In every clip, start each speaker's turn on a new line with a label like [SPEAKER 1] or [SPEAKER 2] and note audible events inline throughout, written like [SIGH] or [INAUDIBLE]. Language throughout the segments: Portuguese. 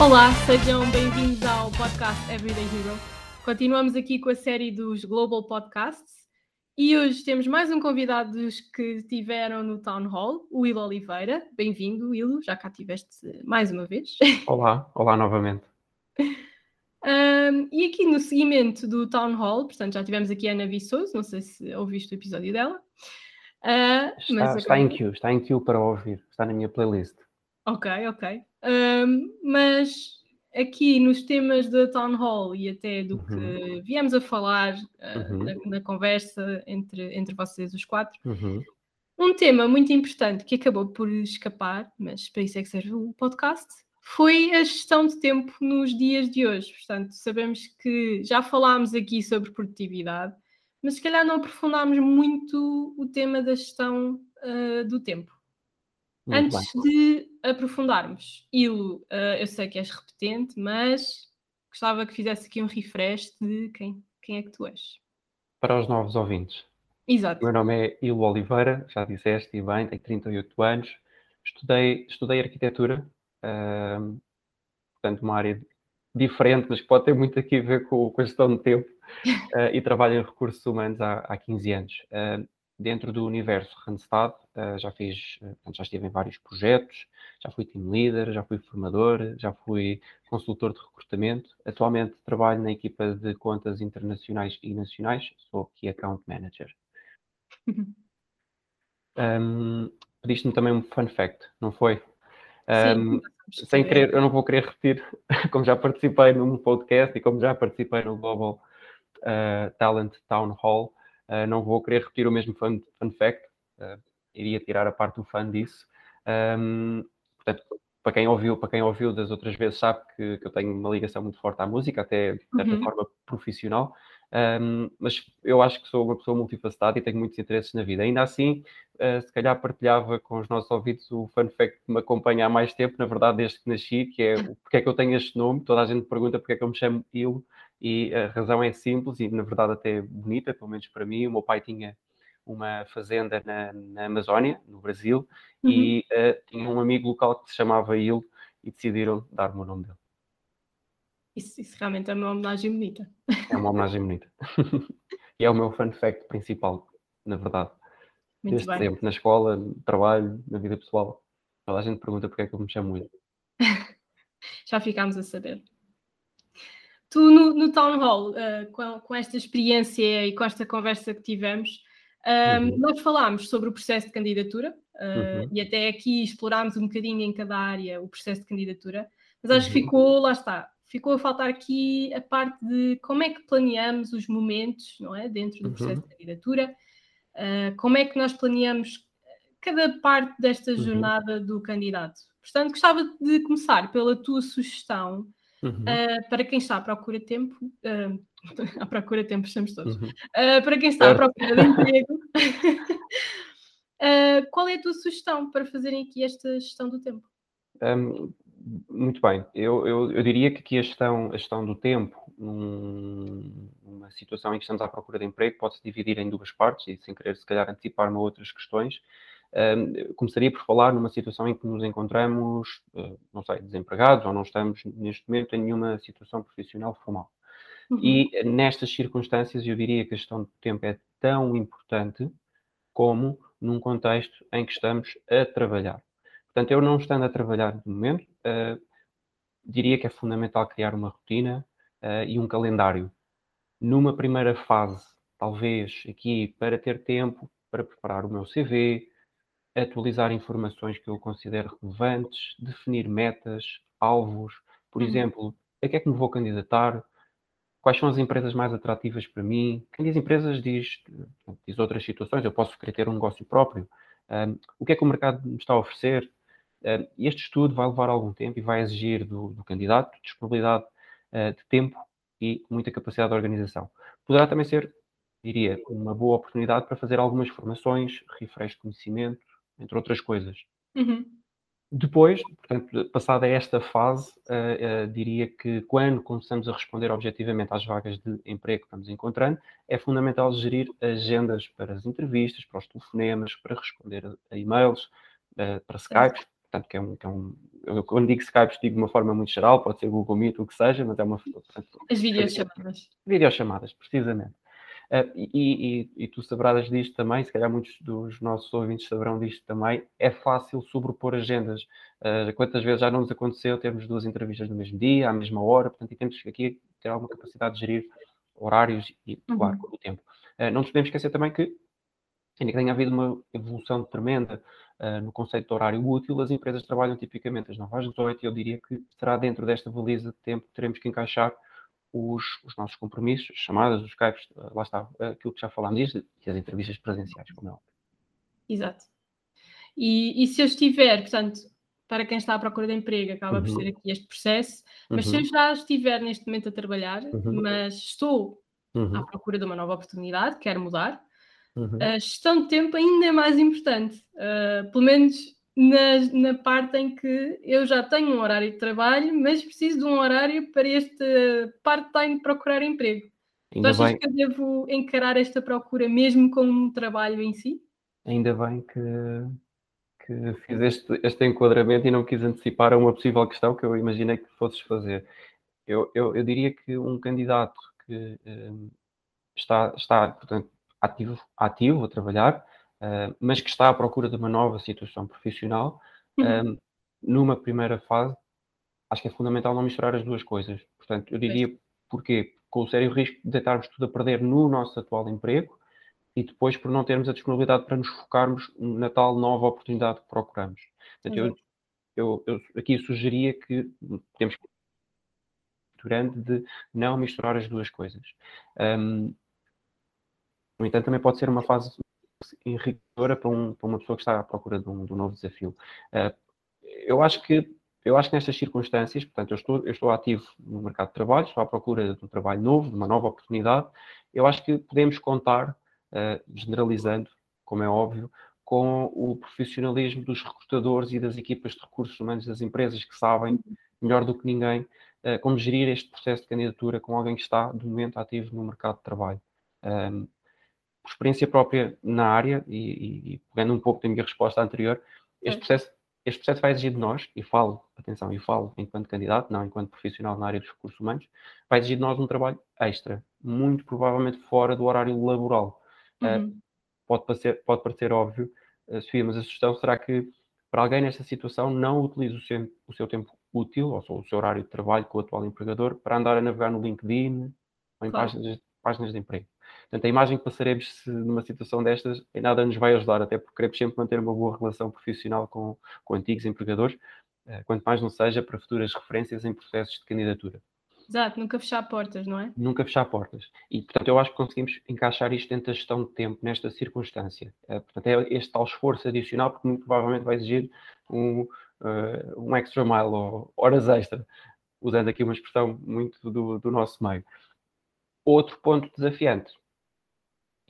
[SPEAKER 1] Olá, sejam bem-vindos ao podcast Everyday Hero. Continuamos aqui com a série dos Global Podcasts e hoje temos mais um convidado dos que estiveram no Town Hall, o Will Oliveira. Bem-vindo, Will, já cá estiveste mais uma vez. [LAUGHS]
[SPEAKER 2] Olá, olá novamente.
[SPEAKER 1] Um, e aqui no seguimento do Town Hall, portanto, já tivemos aqui a Ana Viçoso, não sei se ouviste o episódio dela.
[SPEAKER 2] Uh, está, está em queue, está em queue para ouvir, está na minha playlist.
[SPEAKER 1] Ok, ok. Um, mas aqui nos temas da Town Hall e até do que uhum. viemos a falar uh, uhum. na, na, conversa entre, entre vocês os quatro, uhum. um tema muito importante que acabou por escapar, mas para isso é que serve o podcast, foi a gestão de tempo nos dias de hoje. Portanto, sabemos que já falámos aqui sobre produtividade, mas se calhar não aprofundámos muito o tema da gestão uh, do tempo. Muito Antes bem. de aprofundarmos, Ilo, uh, eu sei que és repetente, mas gostava que fizesse aqui um refresh de quem, quem é que tu és.
[SPEAKER 2] Para os novos ouvintes.
[SPEAKER 1] Exato.
[SPEAKER 2] O meu nome é Ilo Oliveira, já disseste, e bem, tenho 38 anos. Estudei, estudei arquitetura, uh, portanto, uma área diferente, mas que pode ter muito aqui a ver com, com a gestão de tempo, uh, [LAUGHS] e trabalho em recursos humanos há, há 15 anos. Uh, dentro do universo Randstad, uh, já fiz, uh, já estive em vários projetos, já fui team leader, já fui formador, já fui consultor de recrutamento. Atualmente trabalho na equipa de contas internacionais e nacionais, sou Key Account Manager. Um, Pediste-me também um fun fact, não foi? Um, sem querer, eu não vou querer repetir, [LAUGHS] como já participei num podcast e como já participei no Global uh, Talent Town Hall, Uh, não vou querer repetir o mesmo fun, fun fact, uh, iria tirar a parte do fun disso. Um, portanto, para quem ouviu, para quem ouviu das outras vezes sabe que, que eu tenho uma ligação muito forte à música, até de certa uhum. forma profissional. Um, mas eu acho que sou uma pessoa multifacetada e tenho muitos interesses na vida. Ainda assim, uh, se calhar partilhava com os nossos ouvidos o fun fact que me acompanha há mais tempo, na verdade, desde que nasci, que é porque é que eu tenho este nome. Toda a gente pergunta porque é que eu me chamo Il, e a razão é simples e, na verdade, até bonita, pelo menos para mim. O meu pai tinha uma fazenda na, na Amazónia, no Brasil, uhum. e uh, tinha um amigo local que se chamava Il e decidiram dar-me o nome dele.
[SPEAKER 1] Isso, isso, realmente é uma homenagem bonita.
[SPEAKER 2] É uma homenagem bonita. [LAUGHS] e é o meu fun fact principal, na verdade. Muito Desde bem. tempo, na escola, no trabalho, na vida pessoal. Toda a gente pergunta porque é que eu me chamo Il. [LAUGHS]
[SPEAKER 1] Já ficámos a saber. Tu, no, no Town Hall, uh, com, com, esta experiência e com esta conversa que tivemos, uh, uhum. nós falámos sobre o processo de candidatura uh, uhum. e até aqui explorámos um bocadinho em cada área o processo de candidatura, mas acho uhum. que ficou, lá está, ficou a faltar aqui a parte de como é que planeamos os momentos, não é, dentro do processo uhum. de candidatura, como é que nós planeamos cada parte desta uhum. jornada do candidato. Portanto, gostava de começar pela tua sugestão Uhum. Uh, para quem está à procura de tempo, uh, [LAUGHS] à procura de tempo estamos todos, uhum. uh, para quem está à procura de emprego, [LAUGHS] qual é a tua sugestão para fazerem aqui esta gestão do tempo?
[SPEAKER 2] Um, muito bem, eu, eu, eu, diria que aqui a gestão, a gestão do tempo, num, numa situação em que estamos à procura de emprego, pode-se dividir em duas partes, e sem querer se calhar antecipar-me a outras questões, começaria por falar numa situação em que nos encontramos, uh, não sei, desempregados ou não estamos neste momento em nenhuma situação profissional formal. Uhum. E nestas circunstâncias eu diria que a gestão do tempo é tão importante como num contexto em que estamos a trabalhar. Portanto, eu não estando a trabalhar no momento, uh, diria que é fundamental criar uma rotina uh, e um calendário. Numa primeira fase, talvez aqui para ter tempo para preparar o meu CV, atualizar informações que eu considero relevantes, definir metas, alvos, por uhum. exemplo, a que é que me vou candidatar, quais são as empresas mais atrativas para mim. Quem diz empresas diz, diz outras situações, eu posso querer ter um negócio próprio. Um, o que é que o mercado me está a oferecer? Um, este estudo vai levar algum tempo e vai exigir do, do candidato disponibilidade uh, de tempo e muita capacidade de organização. Poderá também ser, diria, uma boa oportunidade para fazer algumas formações, refresh de conhecimento, entre outras coisas. Uhum. Depois, portanto, passada esta fase, uh, uh, diria que quando começamos a responder objetivamente às vagas de emprego que estamos encontrando, é fundamental gerir agendas para as entrevistas, para os telefonemas, para responder a, e-mails, uh, para Skype, portanto, que é um, que é um eu, quando digo Skype, digo de uma forma muito geral, pode ser Google Meet, o que seja, mas é uma. Portanto,
[SPEAKER 1] As videochamadas.
[SPEAKER 2] Videochamadas, precisamente. Uh, e, e, e, tu sabrás disto também, se calhar muitos dos nossos ouvintes saberão disto também, é fácil sobrepor agendas. Uh, quantas vezes já não nos aconteceu termos duas entrevistas no mesmo dia, à mesma hora, portanto, e temos aqui ter alguma capacidade de gerir horários e, uhum. claro, o tempo. Uh, não nos podemos esquecer também que, ainda que tenha havido uma evolução tremenda no conceito de horário útil, as empresas trabalham tipicamente às 9 às 18 e eu diria que será dentro desta baliza de tempo que teremos que encaixar os, os nossos compromissos, as chamadas, os Skypes, eh, lá está, aquilo que já falámos e as entrevistas presenciais, como é óbvio.
[SPEAKER 1] Exato. E, e, se eu estiver, portanto, para quem está à procura de emprego, acaba uhum. por ser aqui este processo, mas uhum. se eu uhum. já estiver neste momento a trabalhar, uhum. mas estou uhum. à procura de uma nova oportunidade, quero mudar, uhum. a gestão de tempo ainda é mais importante. Uh, pelo menos na, na parte em que eu já tenho um horário de trabalho, mas preciso de um horário para este part-time de procurar emprego. Ainda tu achas bem... que eu devo encarar esta procura mesmo como um trabalho em si?
[SPEAKER 2] Ainda bem que, que fiz este, este enquadramento e não quis antecipar a uma possível questão que eu imaginei que fosses fazer. Eu, eu, eu diria que um candidato que um, está, está portanto, ativo, ativo a trabalhar, uh, mas que está à procura de uma nova situação profissional, uhum. uh, numa primeira fase, acho que é fundamental não misturar as duas coisas. Portanto, eu diria porquê? Com o sério risco de deitarmos tudo a perder no nosso atual emprego e depois por não termos a disponibilidade para nos focarmos na tal nova oportunidade que procuramos. Portanto, uhum. eu, eu, eu, aqui sugeria que temos grande de não misturar as duas coisas. Um, no entanto, também pode ser uma fase enriquecedora para, um, para, uma pessoa que está à procura de um, de um novo desafio. Uh, eu acho que eu acho que nestas circunstâncias, portanto, eu estou, eu estou ativo no mercado de trabalho, estou à procura de um trabalho novo, de uma nova oportunidade. Eu acho que podemos contar, uh, generalizando, como é óbvio, com o profissionalismo dos recrutadores e das equipas de recursos humanos das empresas que sabem melhor do que ninguém uh, como gerir este processo de candidatura com alguém que está, de momento, ativo no mercado de trabalho. Por experiência própria na área, e, e, pegando um pouco da minha resposta anterior, este processo, este processo vai exigir de nós, e falo, atenção, e falo enquanto candidato, não enquanto profissional na área dos recursos humanos, vai exigir de nós um trabalho extra, muito provavelmente fora do horário laboral. Eh, uhum. Uh, pode, parecer, pode parecer óbvio, uh, Sofia, mas a sugestão será que para alguém nesta situação não utilize o seu, o seu tempo útil, ou seja, o seu horário de trabalho com o atual empregador, para andar a navegar no LinkedIn ou em claro. páginas, páginas de emprego. Portanto, a imagem que passaremos numa situação destas em nada nos vai ajudar, até porque queremos sempre manter uma boa relação profissional com, com antigos empregadores, eh, quanto mais não seja para futuras referências em processos de candidatura.
[SPEAKER 1] Exato, nunca fechar portas, não é?
[SPEAKER 2] Nunca fechar portas. E, portanto, eu acho que conseguimos encaixar isto dentro da gestão de tempo, nesta circunstância. Eh, portanto, é este tal esforço adicional, porque muito provavelmente vai exigir um, uh, um extra mile ou horas extra, usando aqui uma expressão muito do, do nosso meio. Outro ponto desafiante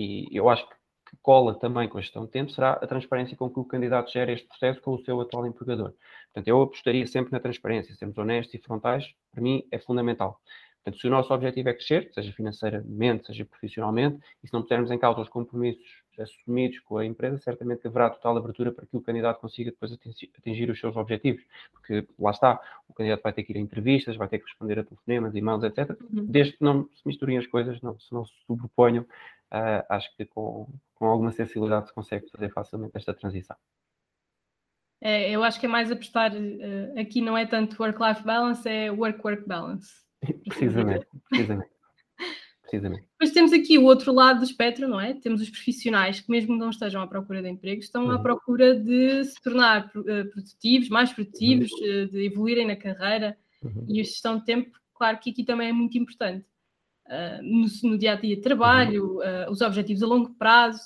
[SPEAKER 2] e eu acho que cola também com a gestão de tempo será a transparência com que o candidato gera este processo com o seu atual empregador. Portanto, eu apostaria sempre na transparência, sermos honestos e frontais, para mim é fundamental. Portanto, se o nosso objetivo é crescer, seja financeiramente, seja profissionalmente, e se não pusermos em causa os compromissos assumidos com a empresa, certamente haverá total abertura para que o candidato consiga depois atingir, os seus objetivos. Porque lá está, o candidato vai ter que ir a entrevistas, vai ter que responder a telefonemas, e-mails, etc. Uhum. Desde que não se misturem as coisas, não, se não se sobreponham, uh, acho que com, com alguma sensibilidade se consegue fazer facilmente esta transição.
[SPEAKER 1] É, eu acho que é mais apostar uh, aqui não é tanto work-life balance, é work-work balance. [LAUGHS]
[SPEAKER 2] precisamente, precisamente. Precisamente.
[SPEAKER 1] Depois temos aqui o outro lado do espectro, não é? Temos os profissionais que, mesmo não estejam à procura de emprego, estão uhum. à procura de se tornar uh, produtivos, mais produtivos, uhum. uh, de evoluírem na carreira. Uhum. E a gestão de tempo, claro que aqui também é muito importante uh, no, no, dia a dia de trabalho, uh, os objetivos a longo prazo.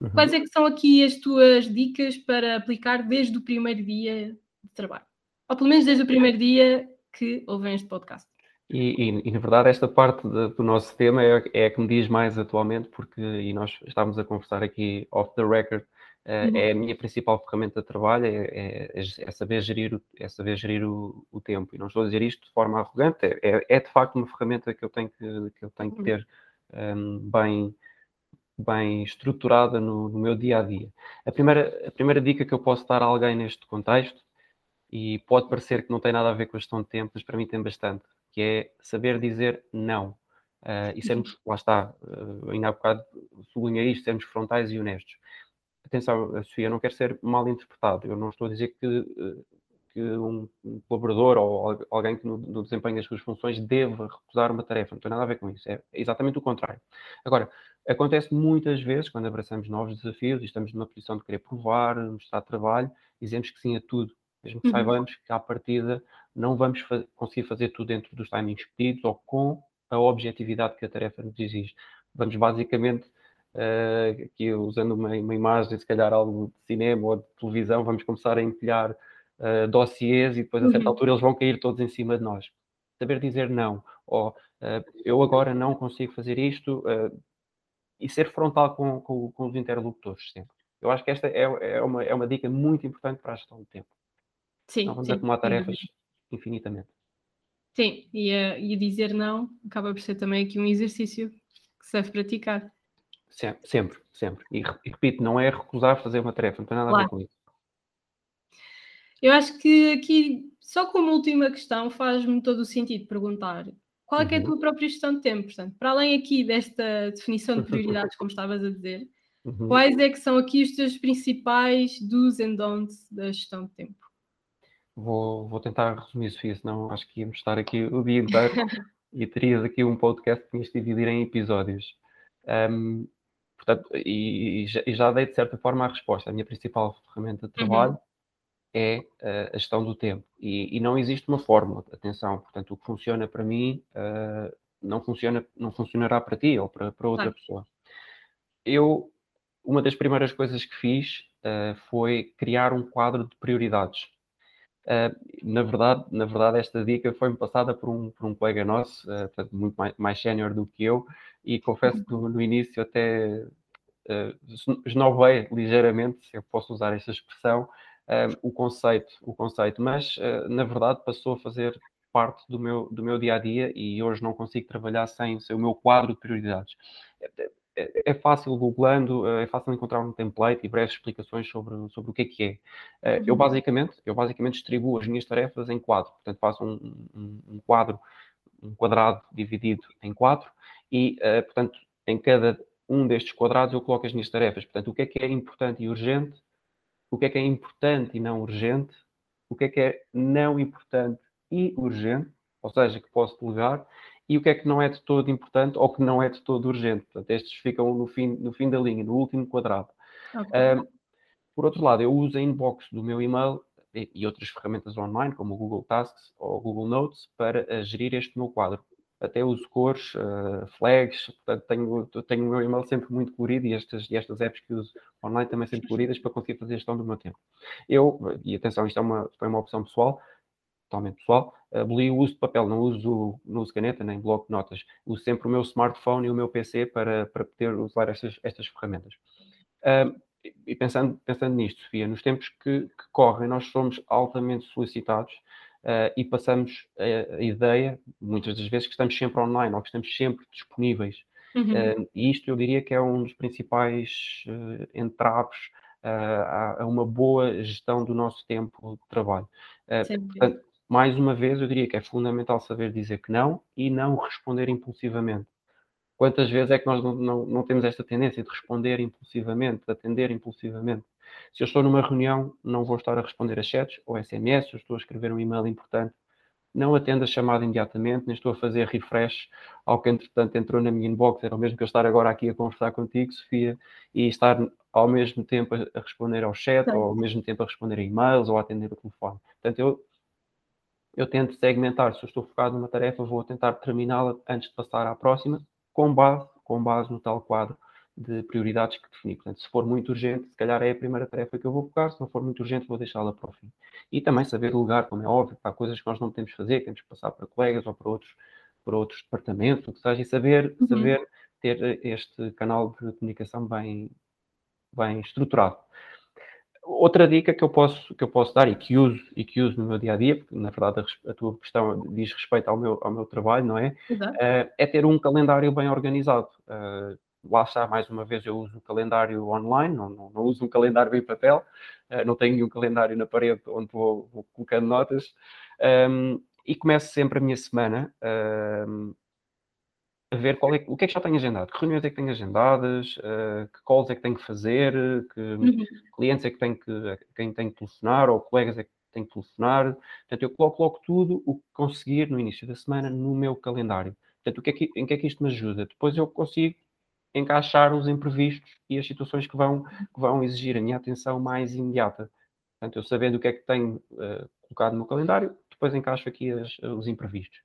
[SPEAKER 1] Uhum. Quais é que são aqui as tuas dicas para aplicar desde o primeiro dia de trabalho? Ou pelo menos desde o primeiro dia que ouvem este podcast.
[SPEAKER 2] E, e, e, na verdade esta parte de, do nosso tema é, é, a que me diz mais atualmente, porque e nós estávamos a conversar aqui off the record Uh, uhum. É a minha principal ferramenta de trabalho, é, é, é saber gerir, o, é saber gerir o, o, tempo. E não estou a dizer isto de forma arrogante, é, é, é de facto uma ferramenta que eu tenho que, que, eu tenho que uhum. ter um, bem, bem estruturada no, no, meu dia a dia. A primeira, a primeira dica que eu posso dar a alguém neste contexto e pode parecer que não tem nada a ver com a gestão de tempo, mas para mim tem bastante, que é saber dizer não. Uh, e sermos, [LAUGHS] lá está, uh, ainda há bocado sublinhei isto, sermos frontais e honestos. Atenção, Sofia, eu não quero ser mal interpretado, eu não estou a dizer que, que um, um, colaborador ou alguém que no, no, desempenho das suas funções deva recusar uma tarefa, não tem nada a ver com isso, é exatamente o contrário. Agora, acontece muitas vezes, quando abraçamos novos desafios e estamos numa posição de querer provar, mostrar trabalho, dizemos que sim a tudo, mesmo que uhum. saibamos que à partida não vamos fa conseguir fazer tudo dentro dos timings pedidos ou com a objetividade que a tarefa nos exige. Vamos basicamente, uh, aqui usando uma, uma, imagem, se calhar algo de cinema ou de televisão, vamos começar a empilhar uh, dossiês e depois a certa uhum. altura eles vão cair todos em cima de nós. Saber dizer não, ou uh, eu agora não consigo fazer isto, e ser frontal com, com, com, os interlocutores sempre. Eu acho que esta é, é, uma, é uma dica muito importante para a gestão do tempo.
[SPEAKER 1] Sim.
[SPEAKER 2] Não vamos
[SPEAKER 1] sim,
[SPEAKER 2] acumular tarefas infinitamente.
[SPEAKER 1] Sim, e, a, e dizer não acaba por ser também aqui um exercício que se deve praticar.
[SPEAKER 2] Sempre, sempre. sempre. E, e, repito, não é recusar fazer uma tarefa, não tem nada claro. a ver com isso.
[SPEAKER 1] Eu acho que aqui, só como última questão, faz-me todo o sentido perguntar qual é, é a uhum. tua própria gestão de tempo? Portanto, para além aqui desta definição de prioridades, como estavas a dizer, [LAUGHS] uhum. quais é que são aqui os teus principais do's and don'ts da gestão de tempo?
[SPEAKER 2] Vou, vou tentar resumir, Sofia, senão acho que íamos estar aqui o dia inteiro e terias aqui um podcast que tinhas de dividir em episódios. Um, portanto, e, e, já, e, já, dei de certa forma a resposta. A minha principal ferramenta de uhum. trabalho uhum. é uh, a gestão do tempo. E, e, não existe uma fórmula, atenção. Portanto, o que funciona para mim uh, não, funciona, não funcionará para ti ou para, para outra pessoa. Eu, uma das primeiras coisas que fiz uh, foi criar um quadro de prioridades. Uh, na verdade, na verdade, esta dica foi-me passada por um, por um colega nosso, uh, portanto, muito mais, mais sénior do que eu, e confesso que no, no início até uh, esnovei ligeiramente, se eu posso usar esta expressão, uh, o conceito, o conceito, mas na verdade passou a fazer parte do meu, do meu dia a dia e hoje não consigo trabalhar sem, sem o meu quadro de prioridades. É, é fácil googlando, eh, é fácil encontrar um template e breves explicações sobre, sobre o que é que é. Eh, eu uhum. basicamente, eu basicamente distribuo as minhas tarefas em quadro, portanto faço um, um, um quadro, um quadrado dividido em quatro e, uh, portanto, em cada um destes quadrados eu coloco as minhas tarefas. Portanto, o que é que é importante e urgente, o que é que é importante e não urgente, o que é que é não importante e urgente, ou seja, que posso delegar, e o que é que não é de todo importante ou que não é de todo urgente. Portanto, estes ficam no fim, no fim da linha, no último quadrado. Okay. Um, por outro lado, eu uso a inbox do meu e-mail e, e outras ferramentas online, como o Google Tasks ou o Google Notes, para uh, gerir este meu quadro. Até uso cores, uh, flags, portanto, tenho, tenho o meu e-mail sempre muito colorido e estas, e estas apps que uso online também sempre coloridas para conseguir fazer a gestão do meu tempo. Eu, e atenção, isto é uma, foi uma opção pessoal, totalmente pessoal, aboli o uso de papel, não uso, não uso caneta nem bloco de notas. Uso sempre o meu smartphone e o meu PC para, para poder usar estas, estas ferramentas. Uh, e pensando, pensando nisto, Sofia, nos tempos que, que correm, nós somos altamente solicitados uh, e passamos a, a, ideia, muitas das vezes, que estamos sempre online ou que estamos sempre disponíveis. Uhum. Uh, e isto eu diria que é um dos principais uh, entraves a, a, uma boa gestão do nosso tempo de trabalho. portanto, mais uma vez, eu diria que é fundamental saber dizer que não e não responder impulsivamente. Quantas vezes é que nós não, não, não temos esta tendência de responder impulsivamente, de atender impulsivamente? Se eu estou numa reunião, não vou estar a responder a chats ou SMS, eu estou a escrever um e-mail importante, não atendo a chamada imediatamente, nem estou a fazer refresh ao que entretanto entrou na minha inbox. Era o mesmo que eu estar agora aqui a conversar contigo, Sofia, e estar ao mesmo tempo a responder ao chat, ou ao mesmo tempo a responder a e-mails ou a atender o telefone. Portanto, eu eu tento segmentar, se eu estou focado numa tarefa, vou tentar terminá-la antes de passar à próxima, com base, com base no tal quadro de prioridades que defini. Portanto, se for muito urgente, se calhar é a primeira tarefa que eu vou focar, se não for muito urgente, vou deixá-la para o fim. E também saber delegar, como é óbvio, há coisas que nós não podemos fazer, temos que passar para colegas ou para outros, para outros departamentos, o que seja, e saber, uhum. saber ter este canal de comunicação bem, bem estruturado. Outra dica que eu posso, que eu posso dar e que uso e que uso no meu dia a dia, porque na verdade a, a tua questão diz respeito ao meu, ao meu trabalho, não é? Uh, é ter um calendário bem organizado. Uh, lá está, mais uma vez, eu uso o calendário online, não, não, não uso um calendário em papel, uh, não tenho nenhum calendário na parede onde vou, vou colocando notas, um, e começo sempre a minha semana um, a ver qual é, o que é que já tenho agendado, que reuniões é que tenho agendadas, uh, que calls é que tenho que fazer, que uhum. clientes é que tenho que, quem tenho que telefonar, ou colegas é que tenho que telefonar. Portanto, eu coloco logo tudo o que conseguir no início da semana no meu calendário. Portanto, o que é que, em que é que isto me ajuda? Depois eu consigo encaixar os imprevistos e as situações que vão, que vão exigir a minha atenção mais imediata. Portanto, eu sabendo o que é que tenho uh, colocado no meu calendário, depois encaixo aqui as, os imprevistos.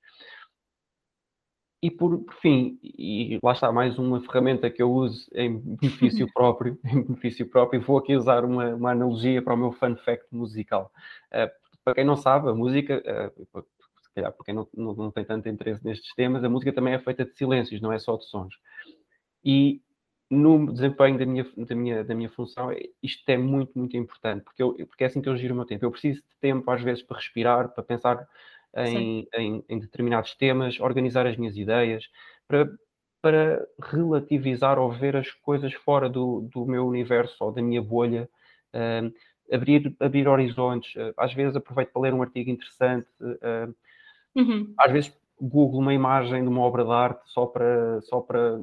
[SPEAKER 2] E por, por, fim, e lá está mais uma ferramenta que eu uso em benefício [LAUGHS] próprio, em benefício próprio, vou aqui usar uma, uma analogia para o meu fun fact musical. Uh, para quem não sabe, a música, uh, se calhar para quem não, não, não, tem tanto interesse nestes temas, a música também é feita de silêncios, não é só de sons. E no desempenho da minha, da minha, da minha função, isto é muito, muito importante, porque, eu, porque é assim que eu giro o meu tempo. Eu preciso de tempo, às vezes, para respirar, para pensar em, em, em, determinados temas, organizar as minhas ideias, para, para relativizar ou ver as coisas fora do, do meu universo ou da minha bolha, abrir, abrir horizontes. Uh, às vezes aproveito para ler um artigo interessante, uh, uhum. às vezes google uma imagem de uma obra de arte só para, só para,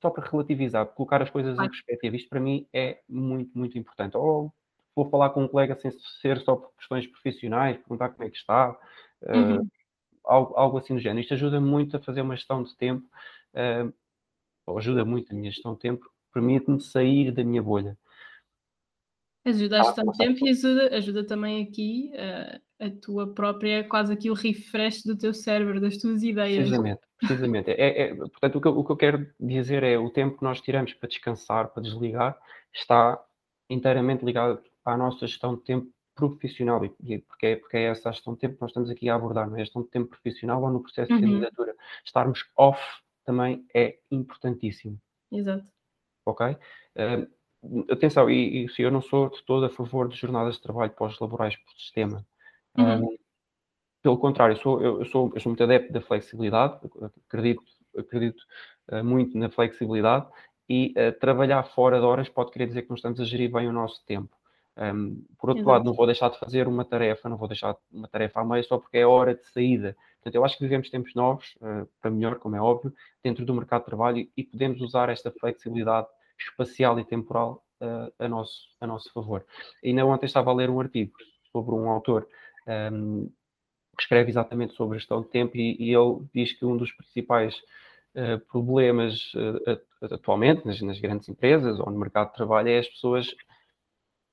[SPEAKER 2] só para relativizar, colocar as coisas em perspectiva. Isto para mim é muito, muito importante. Ou vou falar com um colega sem ser só por questões profissionais, perguntar como é que está, Uhum. Uh, algo, algo assim do género. Isto ajuda muito a fazer uma gestão de tempo, uh, ou ajuda muito a minha gestão de tempo, permite-me sair da minha bolha.
[SPEAKER 1] Ajuda a gestão de tempo e ajuda, ajuda também aqui uh, a tua própria, quase aqui o refresh do teu cérebro, das tuas ideias.
[SPEAKER 2] Precisamente, precisamente. É, é, portanto, o que, eu, o que eu quero dizer é o tempo que nós tiramos para descansar, para desligar, está inteiramente ligado à nossa gestão de tempo profissional, e porque é, porque é essa a gestão de tempo que nós estamos aqui a abordar, não é? a gestão de tempo profissional ou no processo uhum. de candidatura. Estarmos off também é importantíssimo.
[SPEAKER 1] Exato.
[SPEAKER 2] Ok? Uh, atenção, e, e se eu não sou de todo a favor de jornadas de trabalho pós-laborais por sistema. Uhum. Uh, pelo contrário, eu sou, eu, sou, eu sou muito adepto da flexibilidade, acredito, acredito uh, muito na flexibilidade e trabalhar fora de horas pode querer dizer que não estamos a gerir bem o nosso tempo. Um, por outro Exato. lado, não vou deixar de fazer uma tarefa, não vou deixar uma tarefa à meio só porque é hora de saída. Portanto, eu acho que vivemos tempos novos, uh, para melhor, como é óbvio, dentro do mercado de trabalho e podemos usar esta flexibilidade espacial e temporal uh, a, nosso, a nosso favor. Ainda ontem estava a ler um artigo sobre um autor um, que escreve exatamente sobre a gestão de tempo e, e ele diz que um dos principais uh, problemas atualmente nas, nas grandes empresas ou no mercado de trabalho é as pessoas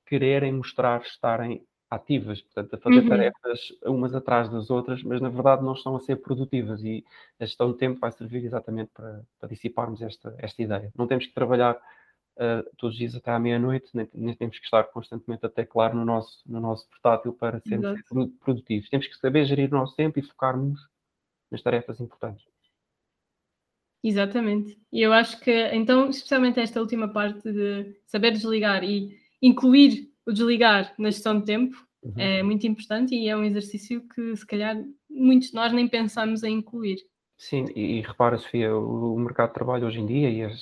[SPEAKER 2] quererem mostrar estarem ativas, portanto, a fazer uhum. tarefas umas atrás das outras, mas na verdade não estão a ser produtivas e a gestão de tempo vai servir exatamente para, para dissiparmos esta, esta ideia. Não temos que trabalhar uh, todos os dias até à meia-noite, nem, nem, temos que estar constantemente a teclar no nosso, no nosso portátil para sermos produtivos. Temos que saber gerir o nosso tempo e focarmos nas tarefas importantes.
[SPEAKER 1] Exatamente. E eu acho que, então, especialmente esta última parte de saber desligar e incluir o desligar na gestão de tempo uhum. é muito importante e é um exercício que se calhar muitos de nós nem pensamos em incluir.
[SPEAKER 2] Sim, e, e repara, Sofia, o, o, mercado de trabalho hoje em dia, e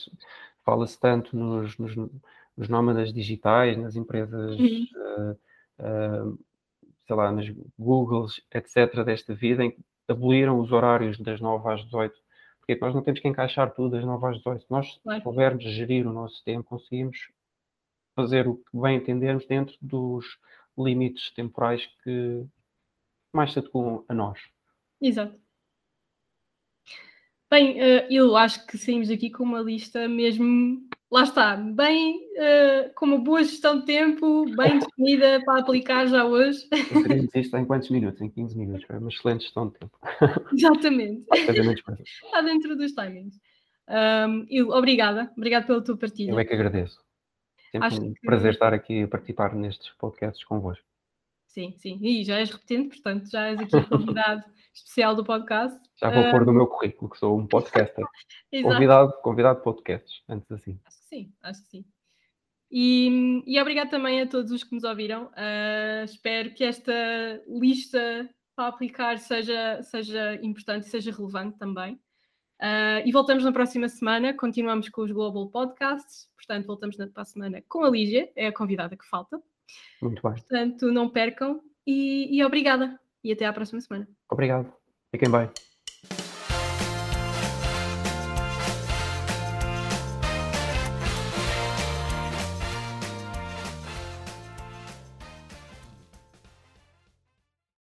[SPEAKER 2] fala-se tanto nos, nos, nos, nómadas digitais, nas empresas, uhum. uh, uh, sei lá, nas Googles, etc., desta vida, em que aboliram os horários das 9 às 18, porque nós não temos que encaixar tudo das 9 às 18. Nós, claro. se soubermos gerir o nosso tempo, conseguimos fazer o que bem entendermos dentro dos limites temporais que mais se adequam a nós.
[SPEAKER 1] Exato. Bem, uh, eu acho que saímos aqui com uma lista mesmo, lá está, bem, uh, com uma boa gestão de tempo, bem definida [LAUGHS] para aplicar já hoje.
[SPEAKER 2] Fazemos isto em quantos minutos? Em 15 minutos. Foi uma excelente gestão de tempo. [LAUGHS]
[SPEAKER 1] Exatamente. Está dentro dos timings. Um, Il, obrigada, obrigada pela tua partilha.
[SPEAKER 2] Eu é que agradeço. Sempre Acho um que... prazer estar aqui a participar nestes podcasts convosco.
[SPEAKER 1] Sim, sim. E já és repetente, portanto, já és aqui convidado [LAUGHS] especial do podcast.
[SPEAKER 2] Já vou uh... pôr no meu currículo que sou um podcaster. [LAUGHS] convidado, convidado de podcasts, antes assim.
[SPEAKER 1] Acho que sim, acho que sim. E, e obrigado também a todos os que nos ouviram. Uh, espero que esta lista para aplicar seja, seja importante e seja relevante também. Uh, e voltamos na próxima semana, continuamos com os Global Podcasts, portanto, voltamos na, para a semana com a Lígia, é a convidada que falta.
[SPEAKER 2] Muito bem.
[SPEAKER 1] Portanto, não percam e, e obrigada. E até à próxima semana.
[SPEAKER 2] Obrigado. Fiquem bem.